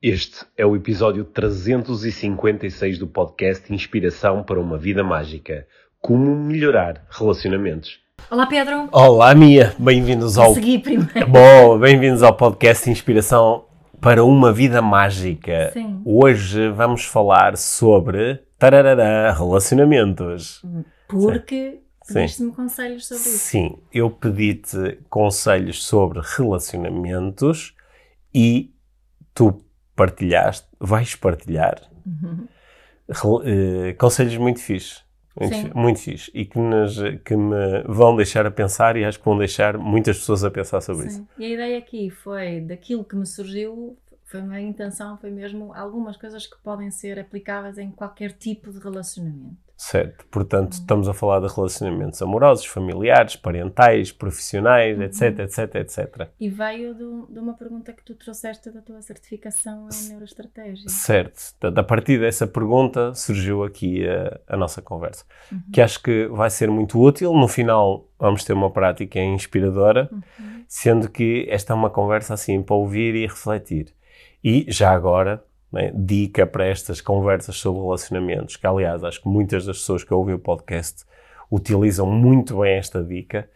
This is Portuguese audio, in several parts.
Este é o episódio 356 do podcast Inspiração para uma Vida Mágica. Como melhorar relacionamentos. Olá Pedro. Olá Mia, bem-vindos ao. Segui primeiro. Bom, bem-vindos ao podcast Inspiração para uma Vida Mágica. Sim. Hoje vamos falar sobre tararara, relacionamentos. Porque pediste-me conselhos sobre isso. Sim, eu pedi-te conselhos sobre relacionamentos e tu partilhaste, vais partilhar Uhum. eh, conselhos muito fixe. Muito, Sim. muito fixe. E que, nos, que me vão deixar a pensar e acho que vão deixar muitas pessoas a pensar sobre isso. Sim. E a ideia aqui foi daquilo que me surgiu, foi uma intenção, foi mesmo algumas coisas que podem ser aplicáveis em qualquer tipo de relacionamento. Certo. Portanto, Uhum. estamos a falar de relacionamentos amorosos, familiares, parentais, profissionais, Uhum. etc, etc, etc. E veio do- de uma pergunta que tu trouxeste da tua certificação em neuroestratégia. Certo. A partir dessa pergunta surgiu aqui a, a nossa conversa. Uhum. Que acho que vai ser muito útil. No final, vamos ter uma prática inspiradora, Uhum. sendo que esta é uma conversa assim para ouvir e refletir. E já agora, né, dica para estas conversas sobre relacionamentos, que aliás acho que muitas das pessoas que ouvem o podcast utilizam muito bem esta dica,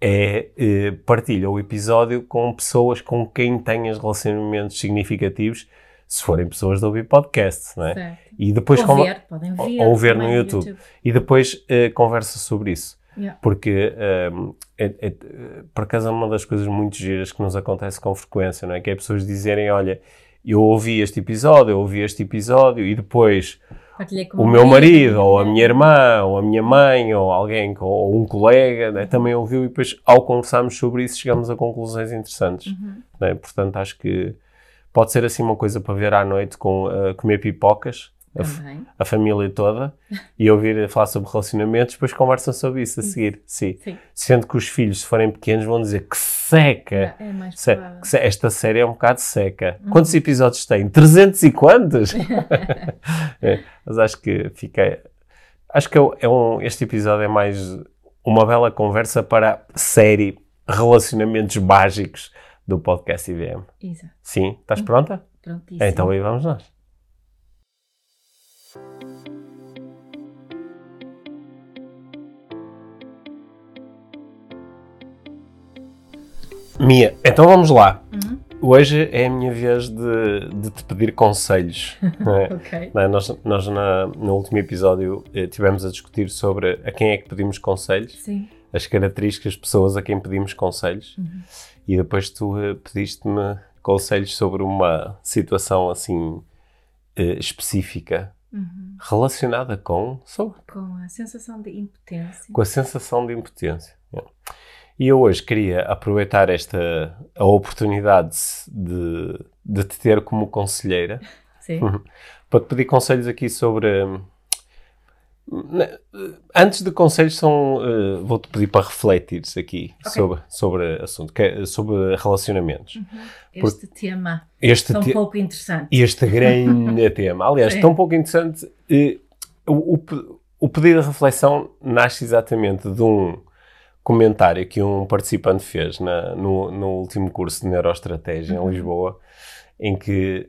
é eh, partilha o episódio com pessoas com quem tenhas relacionamentos significativos, se forem pessoas de ouvir podcast, é? Certo. E depois ou ver, podem ou- ver. ou ver no YouTube. E depois eh, conversa sobre isso. Yeah. Porque, ehm, é- é- por acaso, é uma das coisas muito giras que nos acontece com frequência, não é? Que é pessoas dizerem: Olha, eu ouvi este episódio, eu ouvi este episódio, e depois o meu marido, ou a mulher. minha irmã, ou a minha mãe, ou alguém, ou um colega, né, também ouviu, e depois, ao conversarmos sobre isso, chegamos a conclusões interessantes. Uhum. né? Portanto, acho que pode ser assim uma coisa para ver à noite com eh, comer pipocas. A a família toda e ouvir falar sobre relacionamentos, depois conversam sobre isso a seguir. Sim. Sim. Sendo que os filhos, se forem pequenos, vão dizer que seca. É mais Se- que se- esta série é um bocado seca. Uhum. Quantos episódios tem? 300 e quantos? É, mas acho que fica. Acho que é um- é um, este episódio é mais uma bela conversa para a série Relacionamentos Básicos do podcast IVM. Exato. Sim? Estás pronta? Prontíssimo. Então aí vamos nós. Mia, então vamos lá. Uhum. Hoje é a minha vez de, de te pedir conselhos. é? Ok. É? Nós, nós na- no último episódio eh, tivemos a discutir sobre a quem é que pedimos conselhos, Sim. as características de pessoas a quem pedimos conselhos, Uhum. e depois tu eh, pediste-me conselhos sobre uma situação assim eh, específica Uhum. relacionada com, sobre, Com a sensação de impotência. com a sensação de impotência. É. E eu hoje queria aproveitar esta a oportunidade de, de te ter como conselheira para te pedir conselhos aqui sobre. Ne- Antes de conselhos, são, eh, vou-te pedir para refletires aqui Ok. sobre, sobre assunto, é sobre relacionamentos. Este tema Este, é um te- pouco interessante. este grande tema. Aliás, Sim. tão pouco interessante. eh, o, o, o pedido de reflexão nasce exatamente de um comentário que um participante fez na- no, no último curso de Neuroestratégia Uhum. em Lisboa, em que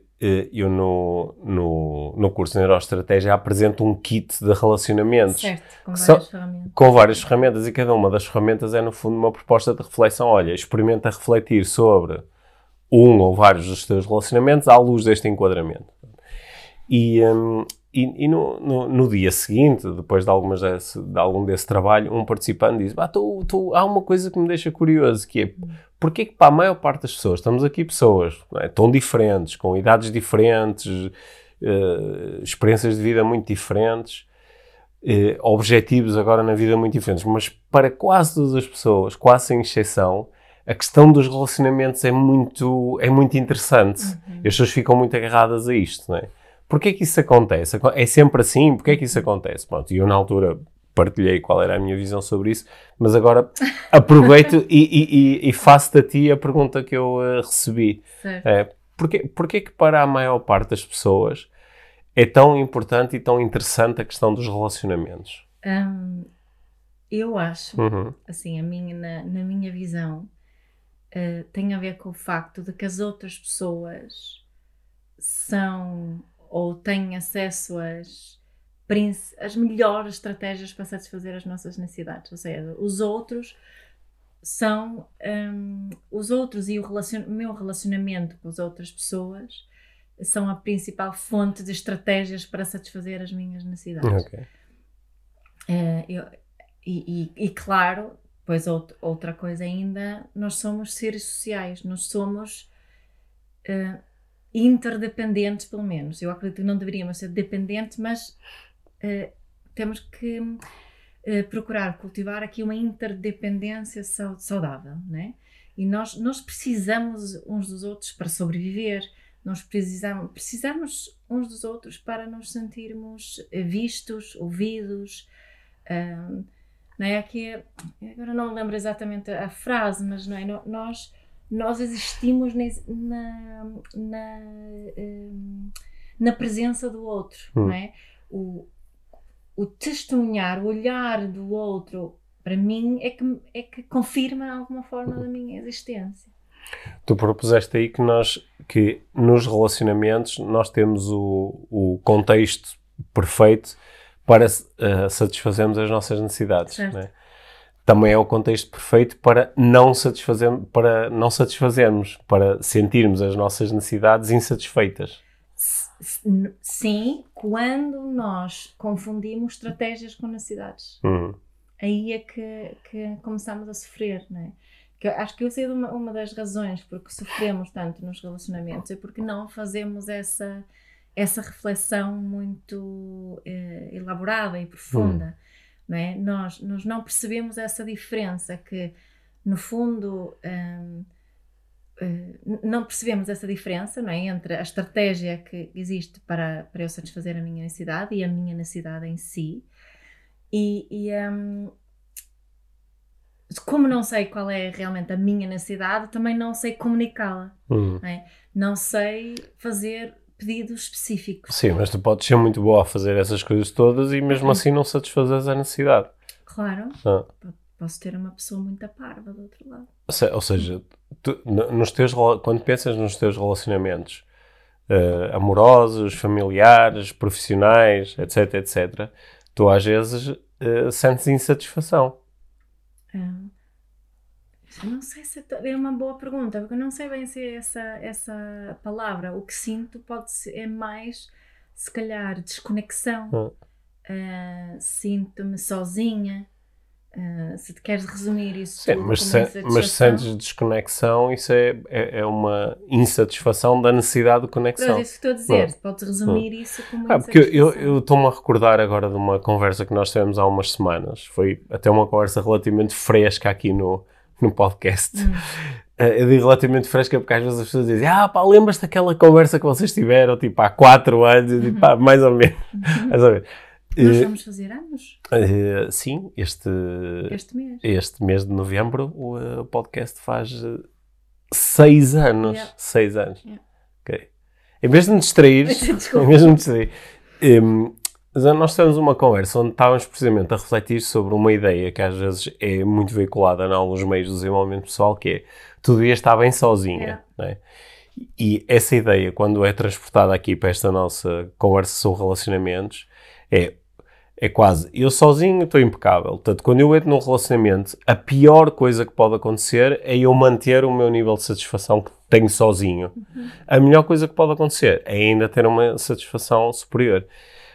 eu no, no, no curso de Neuroestratégia apresento um kit de relacionamentos Certo, com várias são- ferramentas. com várias ferramentas e cada uma das ferramentas é no fundo uma proposta de reflexão. Olha, experimenta refletir sobre um ou vários dos teus relacionamentos à luz deste enquadramento. E, hum, e, e no, no, no dia seguinte, depois de, algumas desse, de algum desse trabalho, um participante diz: "Bah, tu- tu- há uma coisa que me deixa curioso, que é porque que para a maior parte das pessoas, estamos aqui pessoas é, tão diferentes, com idades diferentes, eh, experiências de vida muito diferentes, eh, objetivos agora na vida muito diferentes, mas para quase todas as pessoas, quase sem exceção, a questão dos relacionamentos é muito, é muito interessante. Uhum. As pessoas ficam muito agarradas a isto, não é? Porquê que isso acontece? Aco- É sempre assim? Porquê que isso acontece? Pronto, e eu na altura partilhei qual era a minha visão sobre isso, mas agora aproveito e, e, e, faço-te a ti a pergunta que eu eh, recebi. Certo. É, porquê, porquê que para a maior parte das pessoas é tão importante e tão interessante a questão dos relacionamentos? Hum, eu acho, Uhum. assim, a minha, na, na minha visão, eh, tem a ver com o facto de que as outras pessoas são ou têm acesso às, às melhores estratégias para satisfazer as nossas necessidades. Ou seja, os outros são um, os outros e o relacion, meu relacionamento com as outras pessoas são a principal fonte de estratégias para satisfazer as minhas necessidades. Okay. Uh, eu, e, e, e, claro, pois outra coisa ainda, nós somos seres sociais, nós somos uh, interdependentes, pelo menos. Eu acredito que não deveríamos ser dependentes, mas uh, temos que uh, procurar cultivar aqui uma interdependência saudável, né? E nós, nós precisamos uns dos outros para sobreviver, nós precisamos, precisamos uns dos outros para nos sentirmos vistos, ouvidos. Uh, não é? Aqui, agora não me lembro exatamente a frase, mas não é? Nós nós existimos na, na, hum, na presença do outro, hum. não é? O, o testemunhar, o olhar do outro, para mim, é que, é que confirma alguma forma da minha existência. Tu propuseste aí que nós, que nos relacionamentos, nós temos o, o contexto perfeito para uh, satisfazermos as nossas necessidades. Certo. Não é? Também é o contexto perfeito para não, satisfazer, para não satisfazermos, para sentirmos as nossas necessidades insatisfeitas. Sim, quando nós confundimos estratégias com necessidades. Uhum. Aí é que, que começamos a sofrer, não é? Que acho que eu sei uma, uma das razões porque sofremos tanto nos relacionamentos é porque não fazemos essa, essa reflexão muito eh, elaborada e profunda. Uhum não é? Nós, nós não percebemos essa diferença que, no fundo, hum, hum, não percebemos essa diferença não é? entre a estratégia que existe para, para eu satisfazer a minha necessidade e a minha necessidade em si. E, e um, como não sei qual é realmente a minha necessidade, também não sei comunicá-la. Uhum. Não, é? não sei fazer pedidos específicos. Sim, mas tu podes ser muito boa a fazer essas coisas todas e mesmo assim não satisfazes a necessidade. Claro. Ah. Posso ter uma pessoa muito parva do outro lado. Ou seja, tu, nos teus, quando pensas nos teus relacionamentos uh, amorosos, familiares, profissionais, etc, etc, tu às vezes uh, sentes insatisfação. Ah. Não sei se é, é uma boa pergunta, porque eu não sei bem se é essa, essa palavra. O que sinto pode ser é mais, se calhar, desconexão. Hum. Uh, Sinto-me sozinha. Uh, se te queres resumir isso Sim, mas, se, mas sentes desconexão, isso é, é, é, uma insatisfação da necessidade de conexão. É isso que estou a dizer, hum. podes resumir hum. isso como ah, Porque eu estou-me a recordar agora de uma conversa que nós tivemos há umas semanas. Foi até uma conversa relativamente fresca aqui no, no podcast. Hum. Uh, eu digo relativamente fresca porque às vezes as pessoas dizem ah pá, lembras daquela conversa que vocês tiveram tipo há 4 anos? Eu digo, pá, mais ou menos. Uhum. mais ou menos. Nós vamos fazer anos? Uh, sim, este, este mês. Este mês de novembro o uh, podcast faz 6 anos. 6 yeah. anos. Yeah. Okay. Em vez de me distrair, em vez de me distrair, um, nós temos uma conversa onde estávamos precisamente a refletir sobre uma ideia que às vezes é muito veiculada em alguns meios do desenvolvimento pessoal, que é tu devias estar bem sozinha. É. É? E essa ideia, quando é transportada aqui para esta nossa conversa sobre relacionamentos, é, é quase eu sozinho estou impecável. Portanto, quando eu entro num relacionamento, a pior coisa que pode acontecer é eu manter o meu nível de satisfação que tenho sozinho. Uhum. A melhor coisa que pode acontecer é ainda ter uma satisfação superior.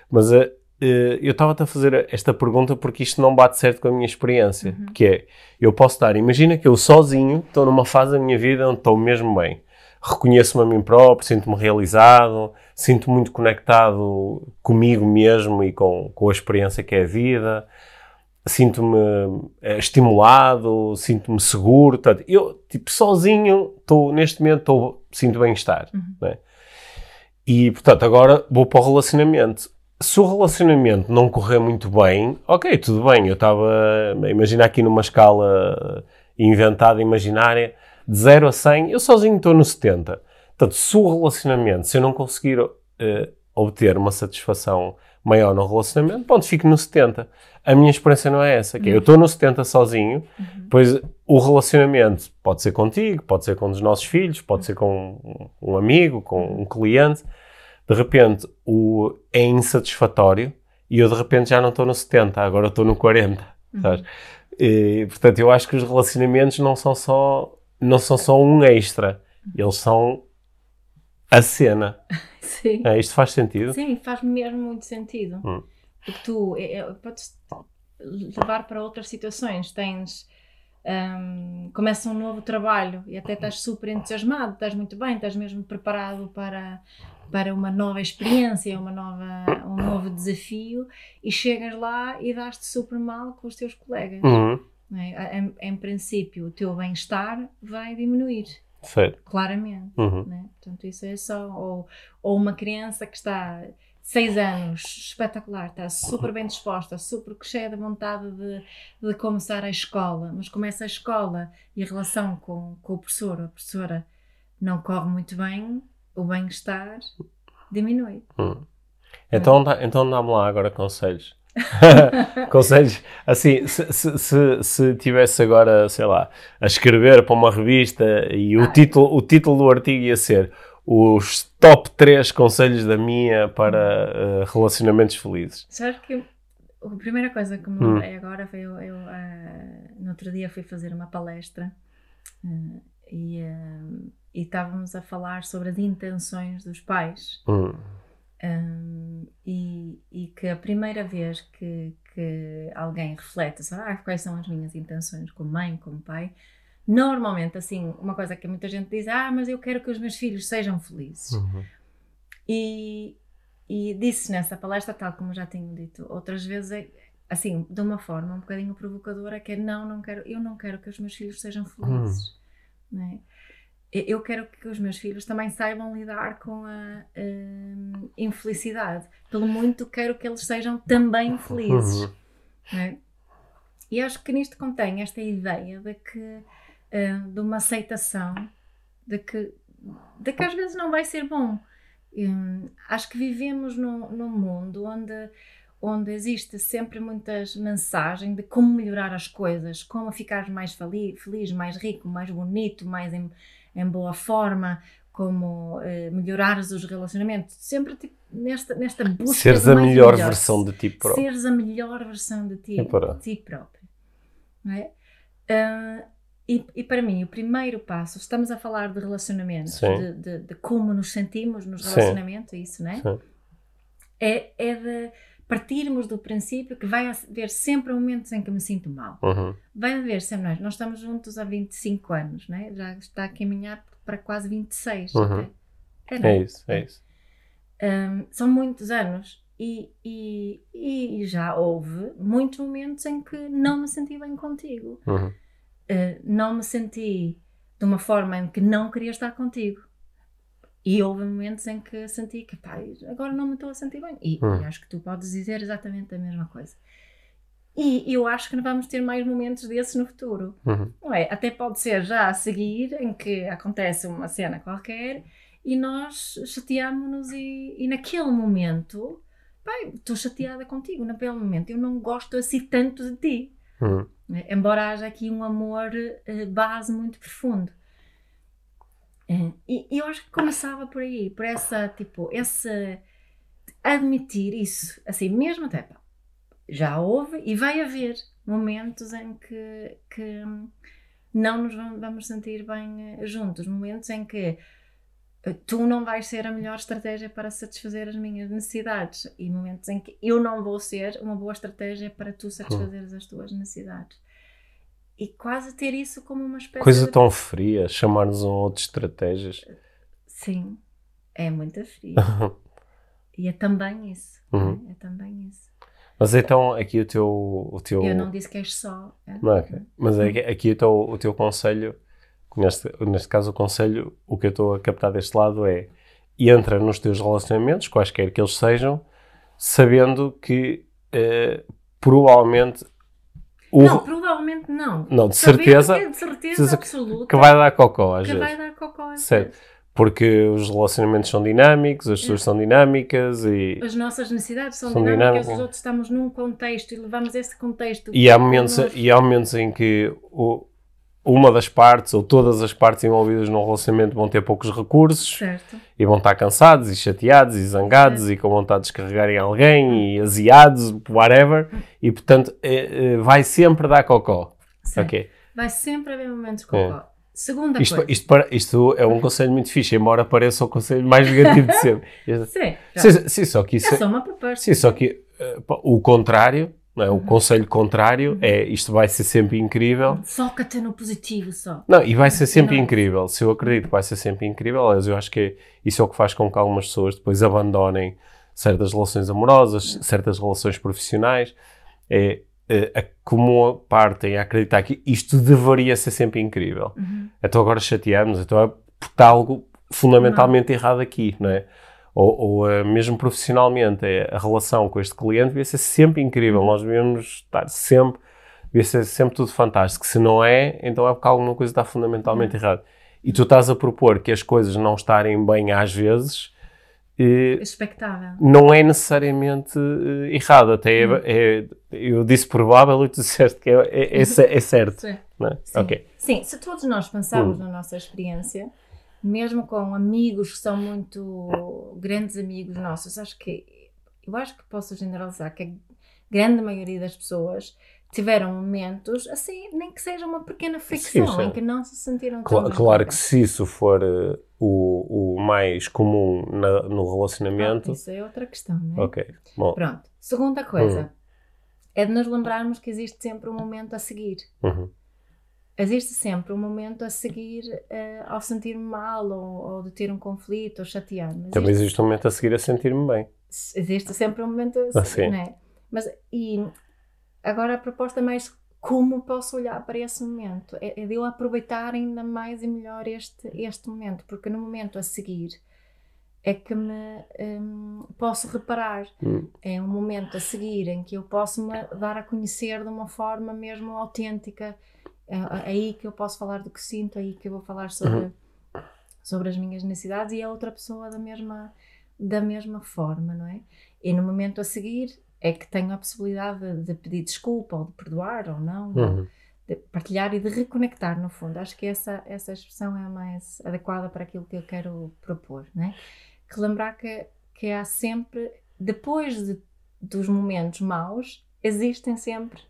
Mas uh, eu estava-te a fazer esta pergunta porque isto não bate certo com a minha experiência. Uhum. Que é, eu posso estar, imagina que eu sozinho estou numa fase da minha vida onde estou mesmo bem. Reconheço-me a mim próprio, sinto-me realizado, sinto muito conectado comigo mesmo e com, com a experiência que é a vida. Sinto-me é, estimulado, sinto-me seguro. Portanto, eu, tipo, sozinho, estou, neste momento, estou, sinto bem-estar. Uhum. Né? E, portanto, agora vou para o relacionamento se o relacionamento não correr muito bem, ok, tudo bem. Eu estava a imaginar aqui numa escala inventada, imaginária, de 0 a 100, eu sozinho estou no 70. Portanto, se o relacionamento, se eu não conseguir uh, obter uma satisfação maior no relacionamento, ponto, fico no 70. A minha experiência não é essa, que é, eu estou no 70 sozinho, uhum. pois o relacionamento pode ser contigo, pode ser com um dos nossos filhos, pode ser com um amigo, com um cliente, de repente o, é insatisfatório e eu de repente já não estou no 70, agora estou no 40. Sabes? E, portanto, eu acho que os relacionamentos não são só, não são só um extra, eles são a cena. Sim. É, isto faz sentido? Sim, faz mesmo muito sentido. Hum. Porque tu é, é, podes levar para outras situações. Tens. hum, começa um novo trabalho e até estás super entusiasmado, estás muito bem, estás mesmo preparado para, para uma nova experiência, uma nova, um novo desafio e chegas lá e dás-te super mal com os teus colegas. Uhum. é? Em, em princípio, o teu bem-estar vai diminuir, Certo. claramente Uhum. né? Portanto, isso é só. Ou, ou uma criança que está seis anos, espetacular, está super bem disposta, super cheia de vontade de, de começar a escola, mas começa a escola e a relação com, com o professor ou a professora não corre muito bem, o bem-estar diminui. Hum. Então, dá, então dá-me lá agora conselhos. conselhos, assim, se, se, se, se tivesse agora, sei lá, a escrever para uma revista e o, título, o título do artigo ia ser os top 3 conselhos da minha para eh, relacionamentos felizes. Sabes que a primeira coisa que me Hum. agora foi eu, eu ah, no outro dia fui fazer uma palestra ah, e, ah, e estávamos a falar sobre as intenções dos pais. Hum. Um, e, e que a primeira vez que, que alguém reflete sobre ah, quais são as minhas intenções como mãe, como pai, normalmente, assim, uma coisa que muita gente diz, ah, mas eu quero que os meus filhos sejam felizes. Uhum. E, e disse nessa palestra, tal como já tenho dito outras vezes, é, assim, de uma forma um bocadinho provocadora, que é não, não quero, eu não quero que os meus filhos sejam felizes. não é? Eu- quero que os meus filhos também saibam lidar com a hum, infelicidade. Pelo muito quero que eles sejam também felizes. Uhum. não é? E acho que nisto contém esta ideia de que hum, de uma aceitação de que, de que às vezes não vai ser bom. Hum, acho que vivemos num, num mundo onde, onde existe sempre muitas mensagens de como melhorar as coisas, como ficar mais feli- feliz, mais rico, mais bonito, mais em, em boa forma, como eh, melhorares os relacionamentos. Sempre tipo, nesta, nesta busca Seres a melhor melhor. versão de ti próprio. Seres a melhor versão de ti, É de ti próprio. Não é? Ah, e, e para mim, o primeiro passo, estamos a falar de relacionamentos, de, de- de como nos sentimos nos Sim. relacionamentos, isso, não é? É, é de partirmos do princípio que vai haver sempre momentos em que me sinto mal. Uhum. Vai haver sempre, nós, nós estamos juntos há 25 anos, não é? Já está a caminhar para quase 26. Uhum. até. É, não É isso, é isso. Hum, são muitos anos e, e, e já houve muitos momentos em que não me senti bem contigo. Uhum. Uh, não me senti de uma forma em que não queria estar contigo. E houve momentos em que senti que, pá, agora não me estou a sentir bem. E, Hum. e acho que tu podes dizer exatamente a mesma coisa. E eu acho que vamos ter mais momentos desses no futuro. Uhum. Não é? Até pode ser já a seguir, em que acontece uma cena qualquer e nós chateámos-nos e, e naquele momento, pai, estou chateada contigo, naquele momento eu não gosto assim tanto de ti. Uhum. Embora haja aqui um amor eh, base muito profundo. E, e eu acho que começava por aí, por essa, tipo, esse admitir isso, assim, mesmo até, pá, já houve e vai haver momentos em que, que não nos vam- vamos sentir bem eh, juntos, momentos em que eh, tu não vais ser a melhor estratégia para satisfazer as minhas necessidades e momentos em que eu não vou ser uma boa estratégia para tu satisfazeres as tuas necessidades. E quase ter isso como uma espécie Coisa de... tão fria, chamar-nos a outras estratégias. Sim, é muito frio. e é também isso. Uhum. né? É também isso. Mas então aqui o teu. O teu... Eu não disse que és só. é? Não, ok. Mas aqui, aqui o, teu, o teu conselho, neste, neste caso o conselho, o que eu estou a captar deste lado é entra nos teus relacionamentos, quaisquer que eles sejam, sabendo que eh, provavelmente o, Não, provavelmente não. Não, de certeza- que é de certeza absoluta que vai dar cocó às que vezes. vai dar cocó às Certo. vezes. Porque os relacionamentos são dinâmicos, as pessoas são dinâmicas e, As nossas necessidades são, São dinâmicas, dinâmicas. os outros estamos num contexto e levamos esse contexto. e, há momentos, Nós- e há momentos em que o, uma das partes ou todas as partes envolvidas num relacionamento vão ter poucos recursos Certo. e vão estar cansados e chateados e zangados e com vontade de descarregar em alguém e aziados, whatever, e portanto eh, eh, vai sempre dar cocó. Certo. Ok. Vai sempre haver momentos com cocó. Segunda Isto, coisa. isto, isto é um conselho muito fixe, embora pareça o conselho mais negativo de sempre. Sim, Sim, sim, só que isso é é, só uma proposta. sim, só que pá, o contrário, não é? o conselho contrário é isto vai ser sempre incrível. Foca-te no positivo só. Não, e vai ser sempre Não. incrível. Se eu acredito que vai ser sempre incrível, aliás, eu acho que é- isso é o que faz com que algumas pessoas depois abandonem certas relações amorosas, certas relações profissionais. É, é, a, como partem a acreditar que isto deveria ser sempre incrível. Uhum. Então agora chateamos, então é porque está algo fundamentalmente errado aqui, não é? Ou, ou, eh, mesmo profissionalmente, é, a relação com este cliente devia ser sempre incrível. Nós devíamos estar sempre, devia ser sempre tudo fantástico. Se não é, então é porque alguma coisa está fundamentalmente errada. E tu estás a propor que as coisas não estarem bem às vezes, Expectável. não é necessariamente eh, errado. Até é, é- eu disse provável e tu disseste que é, é, é é certo. Sim. É? Sim. Ok. Sim, se todos nós pensarmos Hum. na nossa experiência, mesmo com amigos que são muito grandes amigos nossos, acho que eu acho que posso generalizar que a grande maioria das pessoas tiveram momentos assim, nem que seja uma pequena fricção sim. em que não se sentiram Cla- tão bem claro com que se isso for eh, o, o mais comum na- no Ah, relacionamento, isso é outra questão, não é? ok. Bom, Pronto. Segunda coisa é de nos lembrarmos que existe sempre um momento a seguir. uhum, existe sempre um momento a seguir eh, ao sentir-me mal ou, ou de ter um conflito ou chatear-me. também Existe, um momento a seguir a sentir-me bem. existe sempre um momento a Ah, seguir, sim. não é? Mas, e agora a proposta é mais como posso olhar para esse momento. É, é de eu aproveitar ainda mais e melhor este, este momento, porque no momento a seguir é que me hum, posso reparar. Hum. É um momento a seguir em que eu posso me dar a conhecer de uma forma mesmo autêntica. É é aí que eu posso falar do que sinto, é aí que eu vou falar sobre, sobre as minhas necessidades e a outra pessoa da mesma, da mesma forma, não é? E no momento a seguir é que tenho a possibilidade de, pedir desculpa ou de perdoar ou não, de- Uhum. de partilhar e de reconectar, no fundo. Acho que essa, essa expressão é a mais adequada para aquilo que eu quero propor, não é? Que lembrar que, que há sempre, depois de, dos momentos maus, existem sempre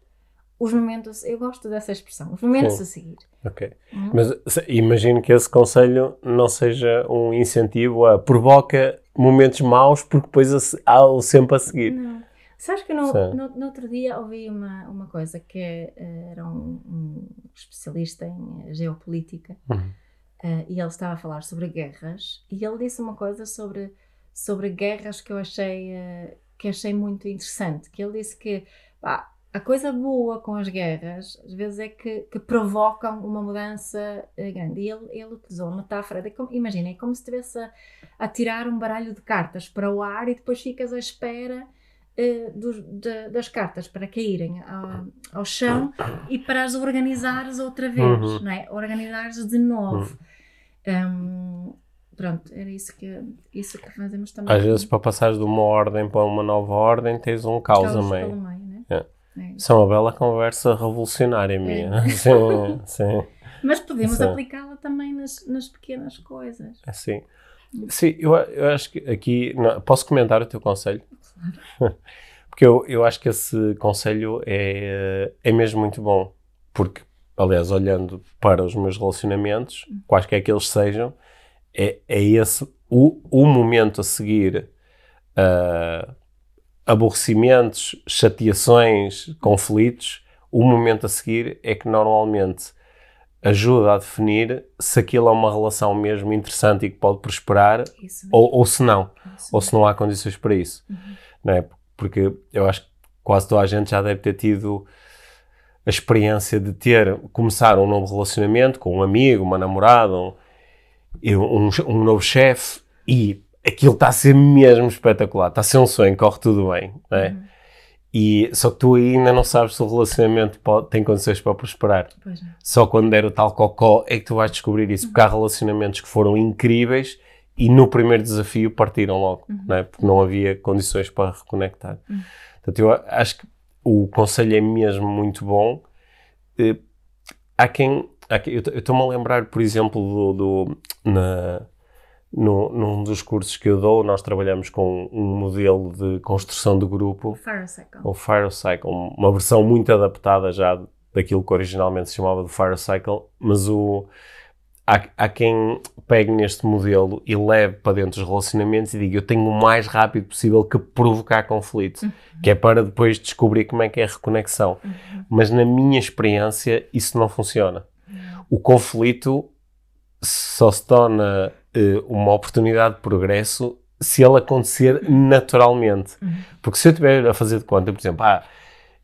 os momentos, eu gosto dessa expressão, os momentos Sim. a seguir. Ok. Hum? Mas se- imagino que esse conselho não seja um incentivo a provoca momentos maus porque depois há o sempre a seguir. Não. Sabes que no, no, no outro dia ouvi uma, uma coisa que eh, era um, um especialista em geopolítica Uhum. eh, e ele estava a falar sobre guerras e ele disse uma coisa sobre, sobre guerras que eu achei, eh, que achei muito interessante, que ele disse que pá, a coisa boa com as guerras às vezes é que, que provocam uma mudança eh, grande e ele, ele utilizou a metáfora de como, imagina, é como se estivesse a, a tirar um baralho de cartas para o ar e depois ficas à espera eh, dos- da- das cartas para caírem ao, ao chão e para as organizares outra vez, Uhum. não é? Organizares de novo. Hum, pronto, era isso que, isso que fazemos também. Às vezes, para passares de uma ordem para uma nova ordem, tens um caos a meio. É. É. Isso é uma bela conversa revolucionária minha. Sim, sim. Mas podemos aplicá-la também nas, nas pequenas coisas. Sim. Sim, eu, eu acho que aqui. não, posso comentar o teu conselho? Porque eu, eu acho que esse conselho é, é mesmo muito bom. Porque, aliás, olhando para os meus relacionamentos, quaisquer que eles sejam, é, é esse o, o momento a seguir a aborrecimentos, chateações, conflitos. O momento a seguir é que normalmente ajuda a definir se aquilo é uma relação mesmo interessante e que pode prosperar ou, ou se não, isso. ou se não há condições para isso. Não é? Porque eu acho que quase toda a gente já deve ter tido a experiência de ter, começar um novo relacionamento com um amigo, uma namorada, um, um, um novo chefe e aquilo está a ser mesmo espetacular, está a ser um sonho, corre tudo bem, não é? Uhum. E, só que tu ainda não sabes se o relacionamento pode- tem condições para prosperar. Não. Só quando der o tal cocó é que tu vais descobrir isso, porque há relacionamentos que foram incríveis e no primeiro desafio partiram logo, não é? porque não havia condições para reconectar. Portanto, eu acho que o conselho é mesmo muito bom. Eh, Há quem aqui, eu estou-me a lembrar, por exemplo, do, do na, no, num dos cursos que eu dou, nós trabalhamos com um modelo de construção de grupo, Fire Cycle. o Fire Cycle, uma versão muito adaptada já daquilo que originalmente se chamava de Fire Cycle, mas o, há, há quem pegue neste modelo e leve para dentro dos relacionamentos e diga eu tenho o mais rápido possível que provocar conflito, Uhum. que é para depois descobrir como é que é a reconexão. Uhum. Mas na minha experiência isso não funciona. O conflito só se torna uma oportunidade de progresso se ele acontecer naturalmente. Uhum. Porque se eu estiver a fazer de conta, por exemplo, ah,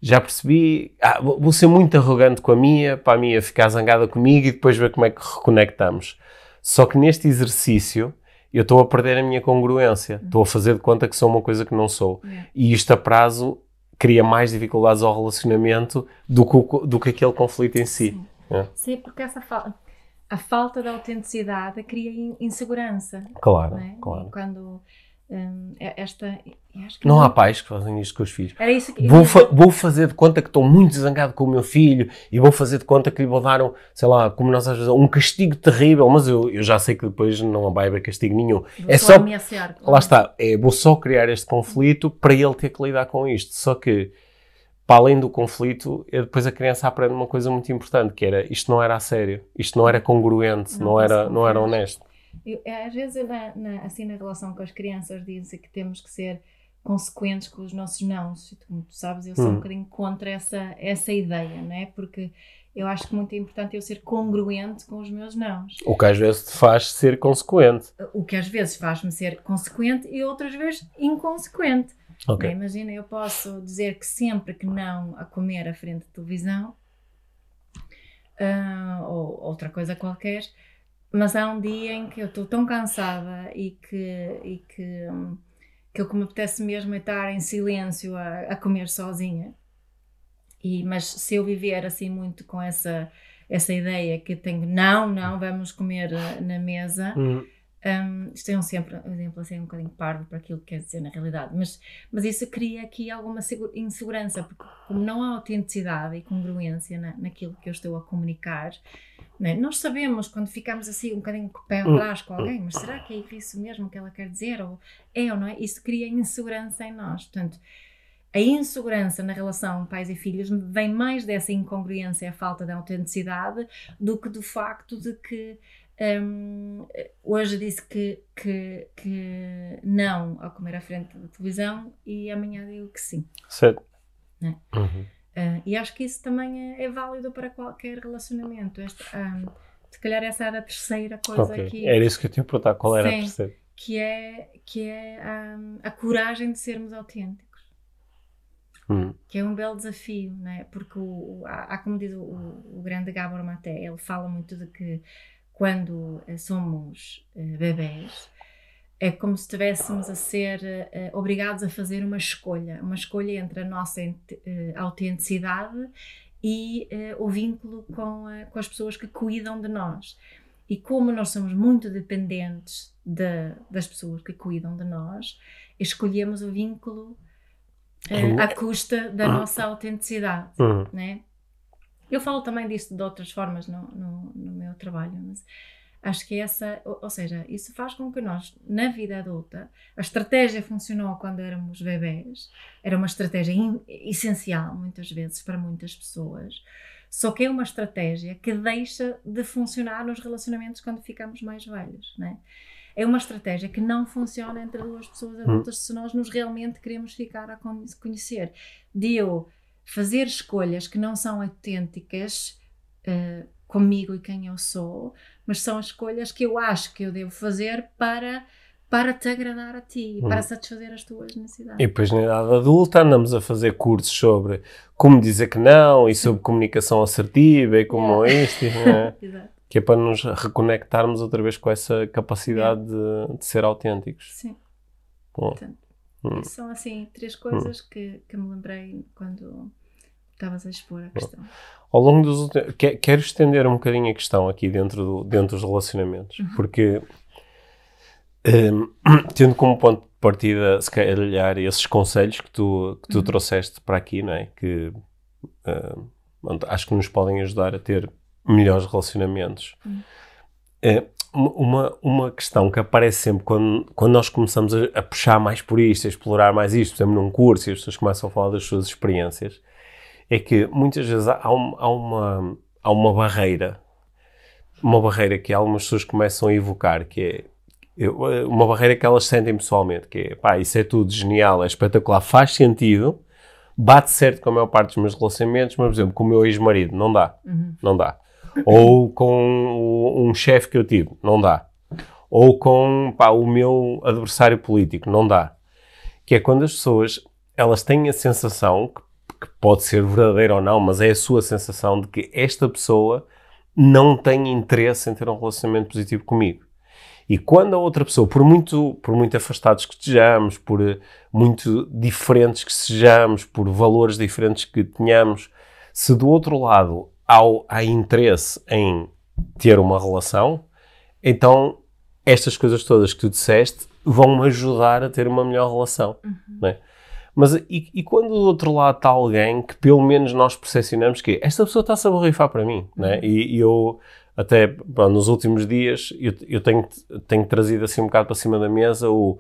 já percebi, ah, vou ser muito arrogante com a minha, para a minha ficar zangada comigo e depois ver como é que reconectamos. Só que neste exercício eu estou a perder a minha congruência. Estou a fazer de conta que sou uma coisa que não sou. Yeah. E isto a prazo cria mais dificuldades ao relacionamento do que, do que aquele conflito em si. É. Sim, porque essa fa- a falta de autenticidade cria in- insegurança. Claro, Não, é? claro. E quando hum, é- esta. que Não há pais que fazem isto com os filhos. Era isso que Vou, fa- vou fazer de conta que estou muito zangado com o meu filho e vou fazer de conta que lhe vou dar, um, sei lá, como nós às vezes, um castigo terrível, mas eu, eu já sei que depois não vai haver castigo nenhum. Vou É só só, ameaçar. claro. lá está, é, vou só criar este conflito para ele ter que lidar com isto. Só que, para além do conflito, depois a criança aprende uma coisa muito importante, que era, isto não era a sério, isto não era congruente, Não não, era, não era honesto. Eu, é, às vezes, na, na- assim, na relação com as crianças, dizem que temos que ser consequentes com os nossos nãos. E Como tu sabes, eu sou Hum. um bocadinho contra essa, essa ideia, não é? Porque eu acho que muito é importante eu ser congruente com os meus nãos. O que às vezes te faz ser consequente. O que às vezes faz-me ser consequente e outras vezes inconsequente. Ok. Né? Imagina, eu posso dizer que sempre que não a comer à frente de televisão ah, ou outra coisa qualquer, mas há um dia em que eu estou tão cansada e que, e que, que o que me apetece mesmo é estar em silêncio a, a comer sozinha. E, mas se eu viver assim muito com essa, essa ideia que tenho, não, não, vamos comer ah, na mesa, Hum, um, é um, sempre um exemplo assim um bocadinho parvo para aquilo que quer dizer na realidade, mas, mas isso cria aqui alguma segu- insegurança, porque como não há autenticidade e congruência na, naquilo que eu estou a comunicar, né, nós sabemos quando ficamos assim um bocadinho com o pé atrás com alguém, mas será que é isso mesmo que ela quer dizer? Ou é ou não é? Isso cria insegurança em nós. Portanto, a insegurança na relação pais e filhos vem mais dessa incongruência, a falta de autenticidade, do que do facto de que hum, hoje disse que, que, que não ao comer à frente da televisão e amanhã digo que sim. certo. Né? Uhum. Ah, e acho que isso também é, é válido para qualquer relacionamento. Este, ah, se calhar essa era a terceira coisa Ok. que, Era isso que eu tinha perguntar. Qual era a Sim. terceira? que é, que é ah, a coragem de sermos autênticos. Hum. que é um belo desafio, não é? Porque o, o- há, como diz o, o- o grande Gabor Maté, ele fala muito de que quando eh, somos eh, bebés é como se estivéssemos a ser eh, obrigados a fazer uma escolha, uma escolha entre a nossa eh, autenticidade e eh, o vínculo com, a- com as pessoas que cuidam de nós. E como nós somos muito dependentes de- das pessoas que cuidam de nós, escolhemos o vínculo à custa da nossa autenticidade, Hum. né? Eu falo também disto de outras formas no, no, no meu trabalho, mas acho que essa, ou, ou seja, isso faz com que nós, na vida adulta, a estratégia funcionou quando éramos bebés, era uma estratégia in- essencial, muitas vezes, para muitas pessoas, só que é uma estratégia que deixa de funcionar nos relacionamentos quando ficamos mais velhos, né? É uma estratégia que não funciona entre duas pessoas adultas se nós nos realmente queremos ficar a con- conhecer. De eu fazer escolhas que não são autênticas eh, comigo e quem eu sou, mas são escolhas que eu acho que eu devo fazer para, para te agradar a ti, Hum. para satisfazer as tuas necessidades. E depois, na idade adulta, andamos a fazer cursos sobre como dizer que não e sobre comunicação assertiva e como isto, e, né? Que é para nos reconectarmos outra vez com essa capacidade de, de ser autênticos. Sim. Bom, Portanto, hum. São assim três coisas que, que me lembrei quando estavas a expor a questão. Ao longo dos últimos... que- Quero estender um bocadinho a questão aqui dentro, do, dentro dos relacionamentos, porque hum, tendo como ponto de partida, se calhar, esses conselhos que tu, que tu Uhum. trouxeste para aqui, não é? Que hum, acho que nos podem ajudar a ter melhores relacionamentos. Hum. É, uma, uma questão que aparece sempre quando, quando nós começamos a, a, puxar mais por isto, a explorar mais isto, por exemplo, num curso e as pessoas começam a falar das suas experiências, é que muitas vezes há, um, há, uma, há uma barreira, uma barreira que algumas pessoas começam a evocar, que é uma barreira que elas sentem pessoalmente, que é, pá, isso é tudo genial, é espetacular, faz sentido, bate certo com a maior parte dos meus relacionamentos, mas, por exemplo, com o meu ex-marido, não dá, Uhum. não dá. Ou com um chefe que eu tive, não dá. Ou com pá, o meu adversário político, não dá. Que é quando as pessoas, elas têm a sensação, que, que pode ser verdadeira ou não, mas é a sua sensação de que esta pessoa não tem interesse em ter um relacionamento positivo comigo. E quando a outra pessoa, por muito, por muito afastados que estejamos, por eh, muito diferentes que sejamos, por valores diferentes que tenhamos, se do outro lado ao, há interesse em ter uma relação, então estas coisas todas que tu disseste vão-me ajudar a ter uma melhor relação. Uhum. Né? Mas e, e, quando do outro lado está alguém que pelo menos nós percepcionamos que esta pessoa está-se a borrifar para mim, né? e, e eu até bom, nos últimos dias eu, eu tenho, tenho trazido assim um bocado para cima da mesa o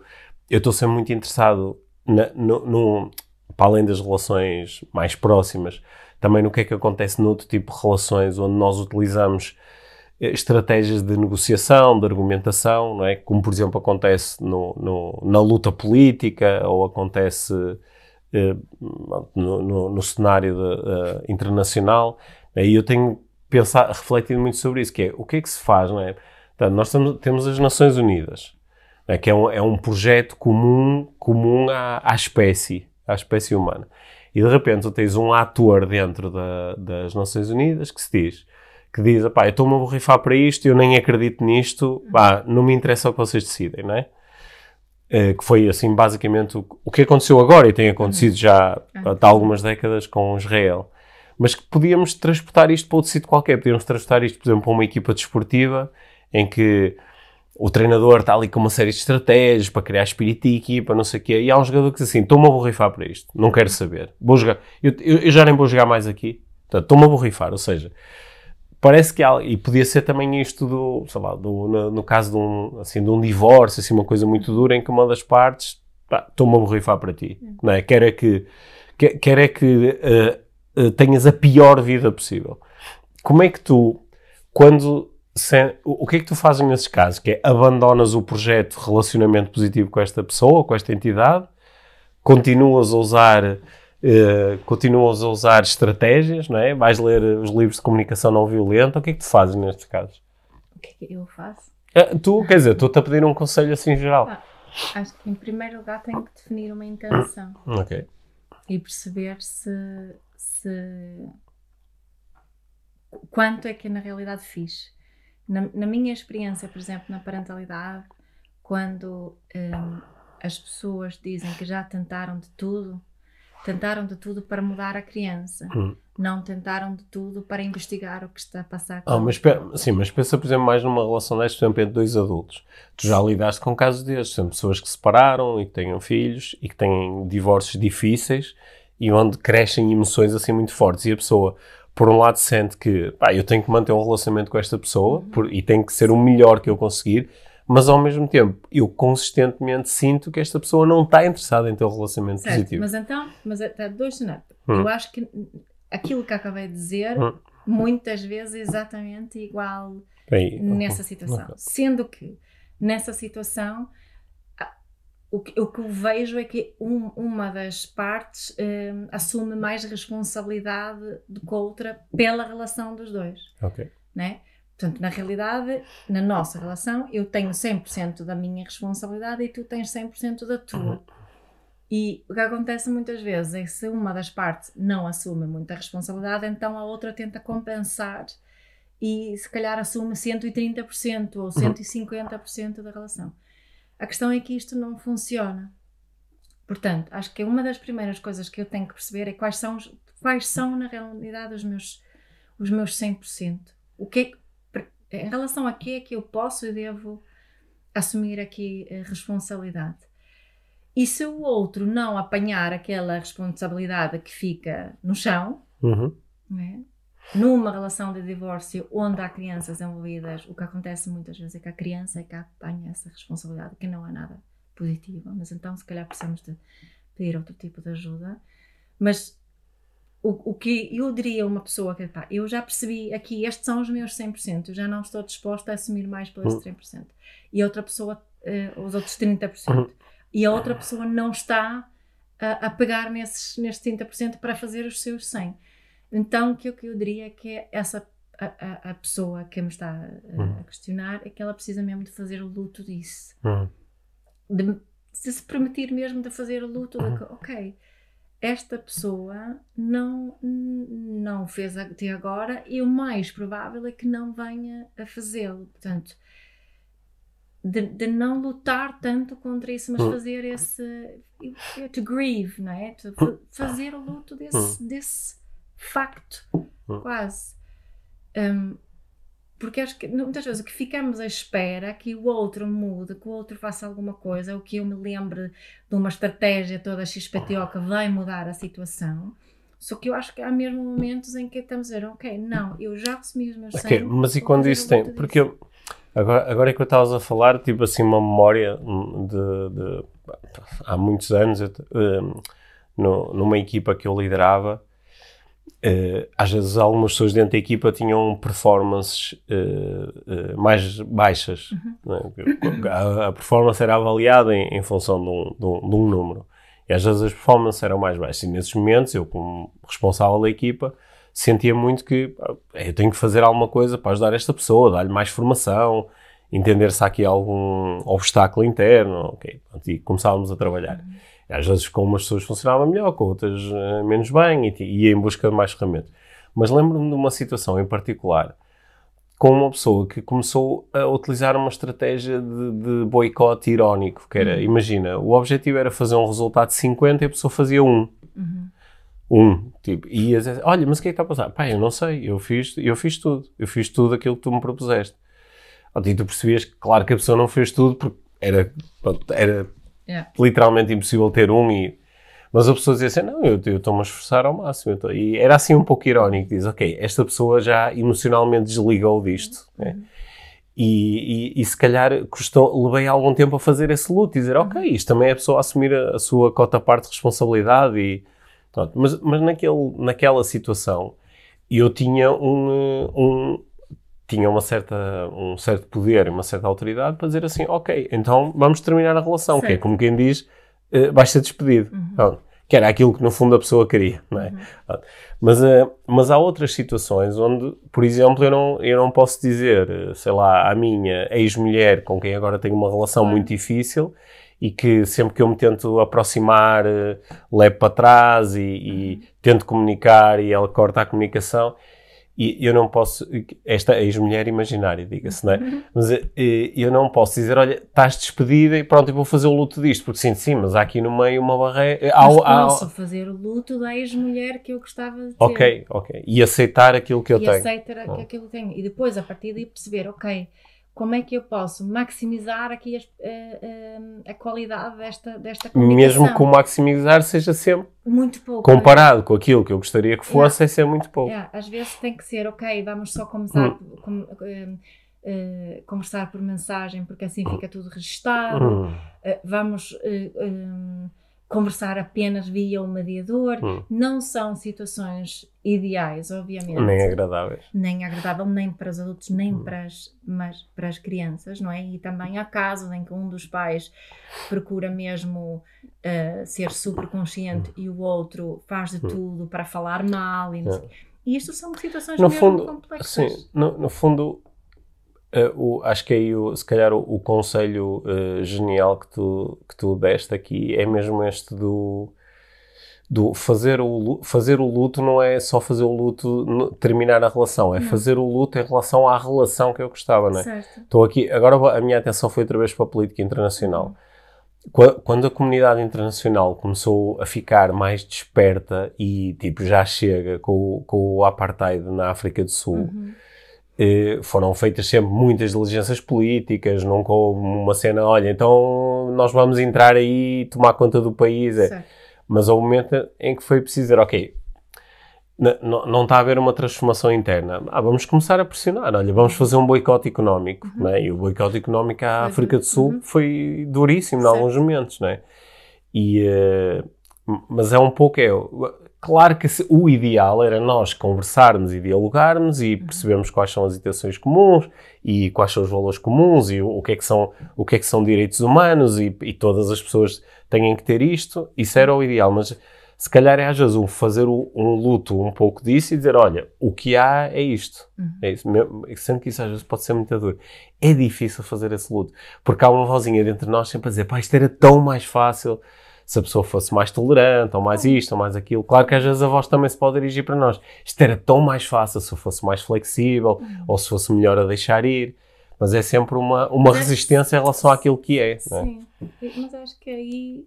eu estou sempre muito interessado na, no, no, para além das relações mais próximas também no que é que acontece noutro tipo de relações onde nós utilizamos estratégias de negociação, de argumentação, não é? como por exemplo acontece no, no, na luta política ou acontece eh, no, no, no, cenário de, uh, internacional. E eu tenho pensado, refletido muito sobre isso, que é o que é que se faz, não é? Portanto, nós temos, temos as Nações Unidas, é? que é um, é um projeto comum, comum à, à espécie, à espécie humana. E de repente tu tens um ator dentro da, das Nações Unidas que se diz, que diz, pá, eu estou-me a borrifar para isto, eu nem acredito nisto, pá, não me interessa o que vocês decidem, não é? Uh, que foi, assim, basicamente o, o, que aconteceu agora e tem acontecido já há algumas décadas com Israel. Mas que podíamos transportar isto para outro sítio qualquer. Podíamos transportar isto, por exemplo, para uma equipa desportiva em que o treinador está ali com uma série de estratégias para criar espírito de equipa, não sei o quê. E há um jogador que diz assim: estou-me a borrifar para isto, não quero saber. Vou jogar. Eu, eu, eu já nem vou jogar mais aqui. Portanto, estou-me a borrifar. Ou seja, parece que há, e podia ser também isto do, sei lá, do, no, no, caso de um, assim, de um divórcio, assim, uma coisa muito dura em que uma das partes, estou-me a borrifar para ti, não é? Quer é que, quer, quer é que uh, uh, tenhas a pior vida possível. Como é que tu, quando, se, o que é que tu fazes nesses casos? Que é, abandonas o projeto de relacionamento positivo com esta pessoa, com esta entidade, continuas a usar Uh, continuas a usar estratégias, não é? Vais ler os livros de comunicação não violenta. O que é que tu fazes nestes casos? O que é que eu faço? Uh, tu, quer dizer, estou-te a pedir um conselho assim geral. Ah, acho que em primeiro lugar tenho que definir uma intenção. Ok. E perceber se, se. quanto é que na realidade fiz. Na, na minha experiência, por exemplo, na parentalidade, quando um, as pessoas dizem que já tentaram de tudo tentaram de tudo para mudar a criança. Hum. Não tentaram de tudo para investigar o que está a passar com ah, mas, Sim, mas pensa, por exemplo, mais numa relação desta, por exemplo, entre dois adultos. Tu já lidaste com casos destes, são pessoas que se separaram e que tenham filhos e que têm divórcios difíceis e onde crescem emoções assim muito fortes e a pessoa, por um lado, sente que pá, eu tenho que manter um relacionamento com esta pessoa Uhum. por, e tem que ser o melhor que eu conseguir, mas ao mesmo tempo eu consistentemente sinto que esta pessoa não está interessada em ter um relacionamento certo, positivo. Mas então, mas há dois cenários. Hum. Eu acho que aquilo que acabei de dizer, Hum. muitas vezes é exatamente igual Bem, nessa situação. Sendo que nessa situação o que, o que eu vejo é que um- uma das partes hum, assume mais responsabilidade do que a outra pela relação dos dois. ok. né? Portanto, na realidade, na nossa relação, eu tenho 100% da minha responsabilidade e tu tens 100% da tua. E o que acontece muitas vezes é que se uma das partes não assume muita responsabilidade, então a outra tenta compensar e se calhar assume 130% ou 150% da relação. A questão é que isto não funciona. Portanto, acho que uma das primeiras coisas que eu tenho que perceber é quais são, os- quais são na realidade os meus, os meus 100%. O que é que, em relação a que é que eu posso e devo assumir aqui a responsabilidade. E se o outro não apanhar aquela responsabilidade que fica no chão, Uhum. né? Numa relação de divórcio onde há crianças envolvidas, o que acontece muitas vezes é que a criança é que apanha essa responsabilidade, que não é nada positiva, mas então se calhar precisamos de pedir outro tipo de ajuda. Mas o, o que eu diria a uma pessoa que, pá, eu já percebi aqui, estes são os meus 100%, eu já não estou disposta a assumir mais por esse 30%. Uhum. E a outra pessoa, uh, os outros 30%. Uhum. E a outra pessoa não está a, a pegar nesses, nesses 30% para fazer os seus 100%. Então, o que eu, que eu diria é que essa a, a, a, pessoa que me está a, uhum. a, questionar é que ela precisa mesmo de fazer o luto disso. Uhum. De, de, se permitir mesmo de fazer o luto uhum. de que, ok, esta pessoa não, não fez até agora e o mais provável é que não venha a fazê-lo. Portanto, de, de, não lutar tanto contra isso, mas hum. fazer esse. to grieve, não é? To hum. fazer o luto desse, hum. desse facto, quase. Um, porque acho que muitas vezes o que ficamos à espera é que o outro mude, que o outro faça alguma coisa, ou que eu me lembre de uma estratégia toda XPTO que vai mudar a situação. Só que eu acho que há mesmo momentos em que estamos a dizer, ok, não, eu já assumi os meus okay, Mas e quando isso tem? Porque eu, agora, agora é que eu estava a falar, tipo assim, uma memória de, de há muitos anos, eu, um, no, numa equipa que eu liderava, Uh, às vezes algumas pessoas dentro da equipa tinham performances uh, uh, mais baixas. Uhum. Né? A, a, performance era avaliada em, em função de um, de, um, de um, número. E às vezes as performances eram mais baixas. E nesses momentos, eu, como responsável da equipa, sentia muito que eu tenho que fazer alguma coisa para ajudar esta pessoa, dar-lhe mais formação, entender se há aqui algum obstáculo interno. Okay. E começávamos a trabalhar. Uhum. Às vezes com umas pessoas funcionava melhor, com outras uh, menos bem, e ia em busca de mais ferramentas. Mas lembro-me de uma situação em particular com uma pessoa que começou a utilizar uma estratégia de, de boicote irónico, que era, uhum. imagina, o objetivo era fazer um resultado de 50 e a pessoa fazia um. Uhum. Um, tipo, e ia dizer, olha, mas o que é que está a passar? Pá, eu não sei, eu fiz, eu fiz tudo, eu fiz tudo aquilo que tu me propuseste. E tu percebias que, claro que a pessoa não fez tudo porque era, era Yeah. Literalmente impossível ter um e... Mas a pessoa dizia assim, não, eu estou-me a esforçar ao máximo. Tô... E era assim um pouco irónico. Diz, ok, esta pessoa já emocionalmente desligou disto. Uhum. Né? E, e, e, se calhar custou, levei algum tempo a fazer esse luto e dizer, ok, uhum. isto também é a pessoa assumir a, a sua cota parte de responsabilidade. E, pronto. Mas, mas naquele, naquela situação eu tinha um, um, tinha uma certa, um certo poder e uma certa autoridade para dizer assim, ok, então vamos terminar a relação, certo. que é como quem diz, uh, vais ser despedido. Uhum. que era aquilo que no fundo a pessoa queria, não é? Uhum. Mas, uh, mas há outras situações onde, por exemplo, eu não, eu não posso dizer, eh, sei lá, à minha ex-mulher com quem agora tenho uma relação uhum. muito difícil e que sempre que eu me tento aproximar, uh, levo para trás e, e uhum. tento comunicar e ela corta a comunicação e eu não posso, esta ex-mulher imaginária, diga-se, não é? Mas eh, eu não posso dizer, olha, estás despedida e pronto, eu vou fazer o luto disto, porque sim, sim, mas há aqui no meio uma barreira. Há, mas há, posso fazer o luto da ex-mulher que eu gostava de ter. Ok, ok. E aceitar aquilo que eu e tenho. E aceitar oh. aquilo que eu tenho. E depois, a partir daí, perceber, ok, como é que eu posso maximizar aqui a, a, eh, eh, a qualidade desta, desta comunicação. Mesmo que o maximizar seja sempre muito pouco. Comparado com aquilo que eu gostaria que fosse, yeah. é ser muito pouco. Yeah. Às vezes tem que ser, ok, vamos só começar, hum. com, uh, uh, conversar por mensagem, porque assim fica tudo registado. Hum. Uh, vamos conversar apenas via o mediador. Hum. Não são situações ideais, obviamente. Nem agradáveis. Nem agradável, nem para os adultos, nem hum. para, as, mas para as crianças, não é? E também há casos em que um dos pais procura mesmo uh, ser super consciente hum. e o outro faz de hum. tudo para falar mal. E, é. e isto são situações no fundo, complexas. Sim, no, no fundo Uh, o, acho que aí, o, se calhar, o, o conselho uh, genial que tu, que tu deste aqui é mesmo este do, do fazer, o, fazer o luto não é só fazer o luto, no, terminar a relação, é não. fazer o luto em relação à relação que eu gostava, não é? Estou aqui, agora a minha atenção foi outra vez para a política internacional. Quando a comunidade internacional começou a ficar mais desperta e, tipo, já chega com, com o apartheid na África do Sul, uhum foram feitas sempre muitas diligências políticas, nunca houve uma cena, olha, então nós vamos entrar aí e tomar conta do país. É. Mas houve um momento em que foi preciso dizer, ok, não, está a haver uma transformação interna. Ah, vamos começar a pressionar. Olha, vamos fazer um boicote económico. Uhum. Né? E o boicote económico à África do Sul uhum. foi duríssimo em alguns momentos. Né? E, uh, mas é um pouco. É, claro que se, o ideal era nós conversarmos e dialogarmos e uhum. percebermos quais são as intenções comuns e quais são os valores comuns e o, que, é que, são, o que é que são direitos humanos e, e todas as pessoas têm que ter isto. Isso era o ideal. Mas se calhar é às vezes um fazer um, um, luto um pouco disso e dizer, olha, o que há é isto. Uhum. É isso. Sendo que isso às vezes pode ser muito duro. É difícil fazer esse luto. Porque há uma vozinha dentro de nós sempre a dizer, pá, isto era tão mais fácil se a pessoa fosse mais tolerante, ou mais uhum. isto, ou mais aquilo. Claro que às vezes a voz também se pode dirigir para nós. Isto era tão mais fácil se eu fosse mais flexível, uhum. ou se fosse melhor a deixar ir. Mas é sempre uma, uma resistência em relação àquilo que é. Sim, é? mas acho que aí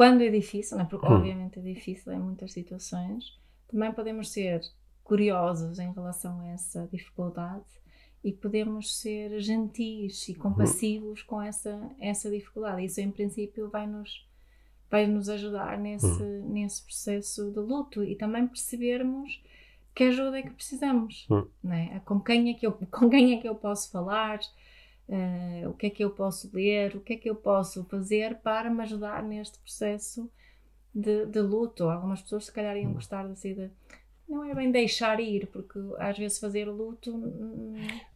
quando é difícil, né? porque hum. obviamente é difícil em muitas situações, também podemos ser curiosos em relação a essa dificuldade e podemos ser gentis e compassivos com essa, essa dificuldade. Isso, em princípio, vai nos, vai nos ajudar nesse, hum. nesse processo de luto e também percebermos que ajuda é que precisamos. Hum. Né? Com, quem é que eu, com quem é que eu posso falar? Uh, o que é que eu posso ler, o que é que eu posso fazer para me ajudar neste processo de, de luto. Algumas pessoas, se calhar, iam gostar assim de. Não é bem deixar ir, porque às vezes fazer luto.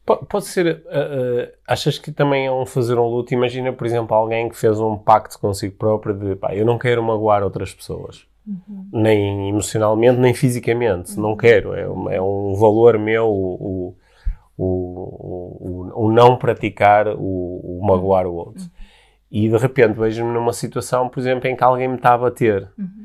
Pode ser. Uh, uh, achas que também é um fazer um luto? Imagina, por exemplo, alguém que fez um pacto consigo próprio de pá, eu não quero magoar outras pessoas. Uhum. Nem emocionalmente, nem fisicamente. Uhum. Não quero. É, um, é um valor meu. O, o, o, o não praticar o, o magoar o outro. Uhum. E de repente vejo-me numa situação, por exemplo, em que alguém me está a bater. Uhum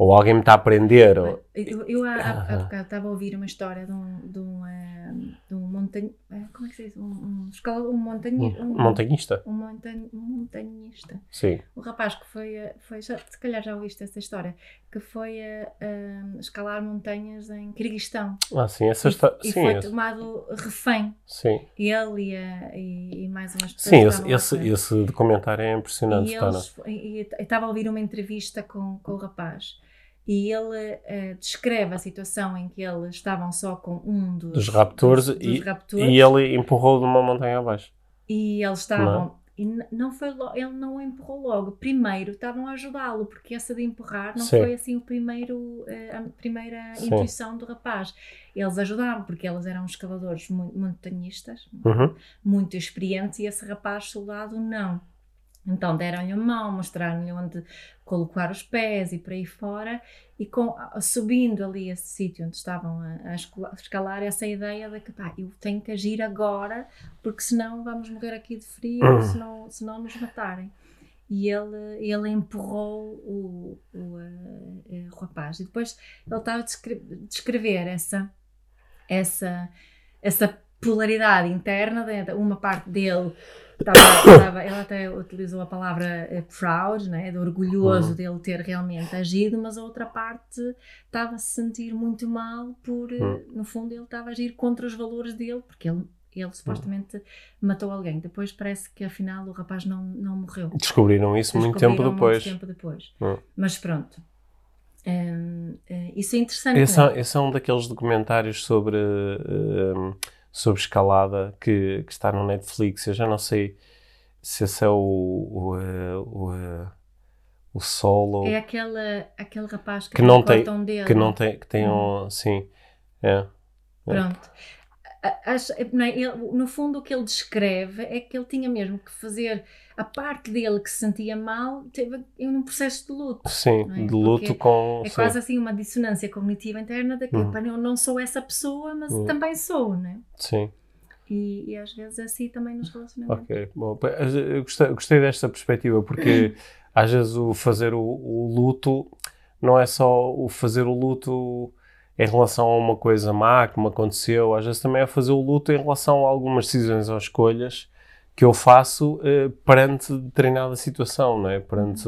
ou alguém me está a prender. Ou... Eu, eu há, há, bocado estava a ouvir uma história de um, de um, uh, de um montanhista. Uh, como é que se diz? Um, um, um, montanhi, um, montanhista. Um, montan, um montanhista. Sim. O rapaz que foi, foi já, se calhar já ouviste essa história, que foi a, escalar montanhas em Kirguistão. Ah, sim, essa história. E, sim, foi esse. tomado refém. Sim. Ele e, a, e, e mais umas pessoas. Sim, esse, esse, esse, documentário é impressionante. E, estava a ouvir uma entrevista com, com o rapaz e ele uh, descreve a situação em que eles estavam só com um dos, dos raptores, dos, dos e, raptores, e ele empurrou de uma montanha abaixo. E eles estavam. Não. E não foi ele não o empurrou logo. Primeiro estavam a ajudá-lo, porque essa de empurrar não Sim. foi assim o primeiro, uh, a primeira Sim. intuição do rapaz. Eles ajudaram, porque eles eram escaladores montanhistas, uhum. muito experientes, e esse rapaz soldado não. Então deram-lhe a mão, mostraram-lhe onde colocar os pés e por aí fora, e com, subindo ali esse sítio onde estavam a, a, escalar, essa ideia de que pá, eu tenho que agir agora, porque senão vamos morrer aqui de frio, uhum. se, não, se não nos matarem. E ele, ele empurrou o, o, o, o rapaz. E depois ele estava a descrever essa, essa, essa polaridade interna, de uma parte dele Estava, ele até utilizou a palavra uh, proud, né, de orgulhoso uhum. dele ter realmente agido, mas a outra parte estava a se sentir muito mal por, uh, uhum. no fundo, ele estava a agir contra os valores dele, porque ele, ele supostamente uhum. matou alguém. Depois parece que afinal o rapaz não, não morreu. Descobriram isso Descobriram muito tempo depois. Muito tempo depois. Uhum. Mas pronto. Um, uh, eh, isso é interessante. Esse, é? esse é um daqueles documentários sobre sobre escalada que, que está no Netflix. Eu já não sei se esse é o, o, o, o solo. É aquele, aquele rapaz que, que não tem um dedo. Que não tem, que tem um. Hum. Sim. É. é. É, ele, no fundo, o que ele descreve é que ele tinha mesmo que fazer a parte dele que se sentia mal, teve um processo de luto. Sim, é? de luto Porque com. É sim. quase assim uma dissonância cognitiva interna de que uhum. eu não sou essa pessoa, mas uhum. também sou, né? Sim. E, e, às vezes assim também nos relacionamentos. Ok, bom, eu gostei, gostei desta perspectiva porque às vezes o fazer o, o luto não é só o fazer o luto em relação a uma coisa má que me aconteceu, às vezes também é fazer o luto em relação a algumas decisões ou escolhas que eu faço uh, perante determinada situação, não é? perante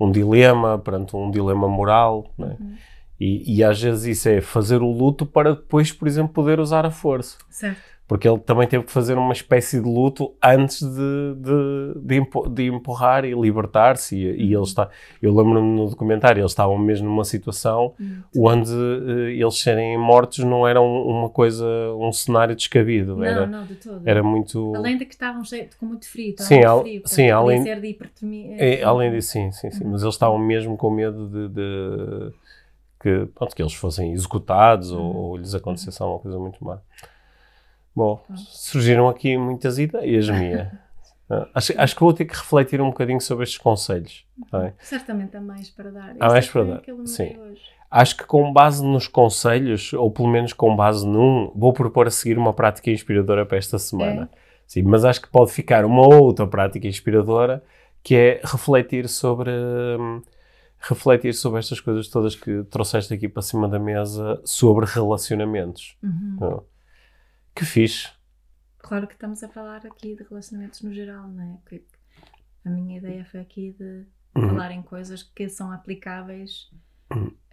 um dilema, perante um dilema moral. Não é? Uhum. E, e, às vezes isso é fazer o luto para depois, por exemplo, poder usar a força. Certo. Porque ele também teve que fazer uma espécie de luto antes de, de, de, empo, de empurrar e libertar-se. E, e ele está, eu lembro-me no documentário, eles estavam mesmo numa situação onde uh, eles serem mortos não era um, uma coisa, um cenário descabido. Não, era, não, de todo. era muito. Além de que estavam com muito frio, estavam Sim, muito frio, sim, portanto, podia além- de hipertermia. É, além disso, sim, sim, sim. Mas eles estavam mesmo com medo de, de- que, pronto, que eles fossem executados ou, ou lhes acontecesse alguma coisa muito má. Bom, surgiram aqui muitas ideias, Mia. Ah, acho, acho que vou ter que refletir um bocadinho sobre estes conselhos. é? Certamente há mais para dar. Há mais Isto para dar, sim. Acho que com base nos conselhos, ou pelo menos com base num, vou propor a seguir uma prática inspiradora para esta semana. Sim, mas acho que pode ficar uma outra prática inspiradora que é refletir sobre hum, refletir sobre estas coisas todas que trouxeste aqui para cima da mesa sobre relacionamentos. Uhum. Não? Que fixe. Claro que estamos a falar aqui de relacionamentos no geral, não é? Que a minha ideia foi aqui de Uhum. falar em coisas que são aplicáveis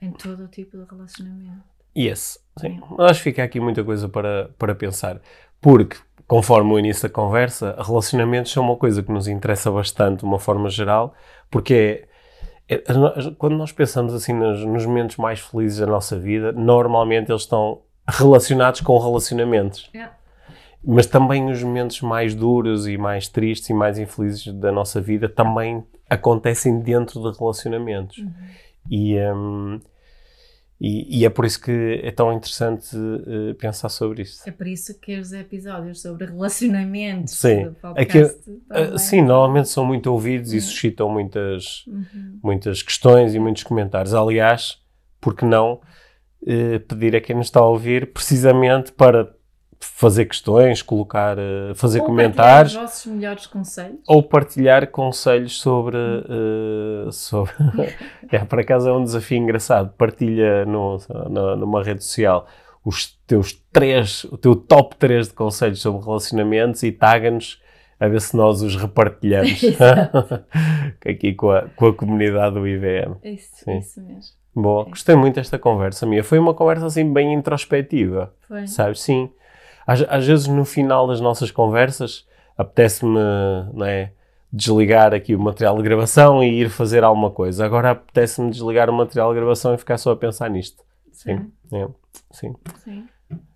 em todo o tipo de relacionamento. Yes. Sim. Acho que fica aqui muita coisa para, para pensar. Porque, conforme o início da conversa, relacionamentos são uma coisa que nos interessa bastante de uma forma geral, porque é, é- quando nós pensamos assim nos, nos momentos mais felizes da nossa vida, normalmente eles estão relacionados com relacionamentos. Yeah. Mas também os momentos mais duros e mais tristes e mais infelizes da nossa vida também acontecem dentro de relacionamentos. E, hum, e, e é por isso que é tão interessante eh, pensar sobre isto. É por isso que os episódios sobre relacionamentos Sim. do podcast Ah, também sim, normalmente são muito ouvidos e suscitam muitas, muitas questões e muitos comentários. Aliás, porque não eh, pedir a quem nos está a ouvir precisamente para fazer questões, colocar, eh, fazer Ou comentários partilhar os vossos melhores conselhos. ou partilhar conselhos sobre. eh, sobre... é, por acaso é um desafio engraçado. Partilha no, na- numa rede social os teus três, o teu top 3 de conselhos sobre relacionamentos e taga-nos a ver se nós os repartilhamos aqui com a, com a comunidade do IVM. Isso, Sim. isso mesmo. Bom, gostei muito desta conversa minha. Foi uma conversa assim bem introspectiva. Foi. Sabes? Sim. Às, às vezes no final das nossas conversas apetece-me não é, desligar aqui o material de gravação e ir fazer alguma coisa. Agora apetece-me desligar o material de gravação e ficar só a pensar nisto. Sim. É, sim. Sim.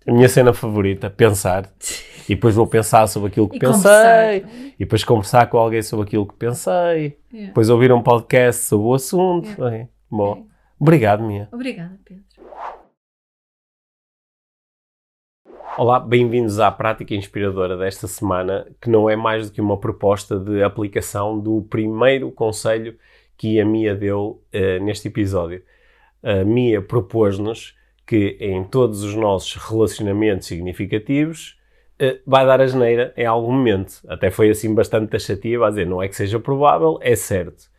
A minha cena favorita, pensar. E depois vou pensar sobre aquilo que E pensei. conversar. E depois conversar com alguém sobre aquilo que pensei. Yeah. Depois ouvir um podcast sobre o assunto. Yeah. É. Bom, obrigado, Mia. Obrigada, Pedro. Olá, bem-vindos à prática inspiradora desta semana, que não é mais do que uma proposta de aplicação do primeiro conselho que a Mia deu eh, neste episódio. A Mia propôs-nos que em todos os nossos relacionamentos significativos eh, vai dar a geneira em algum momento. Até foi assim bastante taxativa a dizer, não é que seja provável, é certo.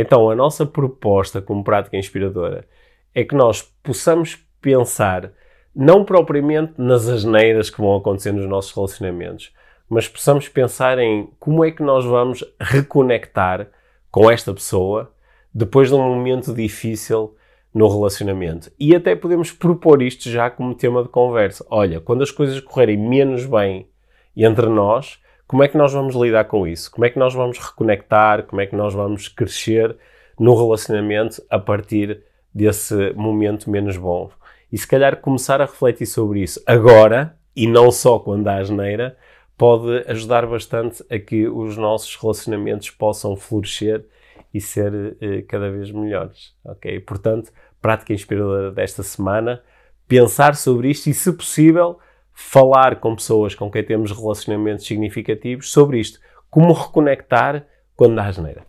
Então, a nossa proposta como prática inspiradora é que nós possamos pensar não propriamente nas asneiras que vão acontecer nos nossos relacionamentos, mas possamos pensar em como é que nós vamos reconectar com esta pessoa depois de um momento difícil no relacionamento. E até podemos propor isto já como tema de conversa. Olha, quando as coisas correrem menos bem entre nós, como é que nós vamos lidar com isso? Como é que nós vamos reconectar? Como é que nós vamos crescer no relacionamento a partir desse momento menos bom? E se calhar começar a refletir sobre isso agora, e não só quando há asneira, pode ajudar bastante a que os nossos relacionamentos possam florescer e ser eh, cada vez melhores, ok? Portanto, prática inspiradora desta semana, pensar sobre isto e, se possível, falar com pessoas com quem temos relacionamentos significativos sobre isto. Como reconectar quando há asneira.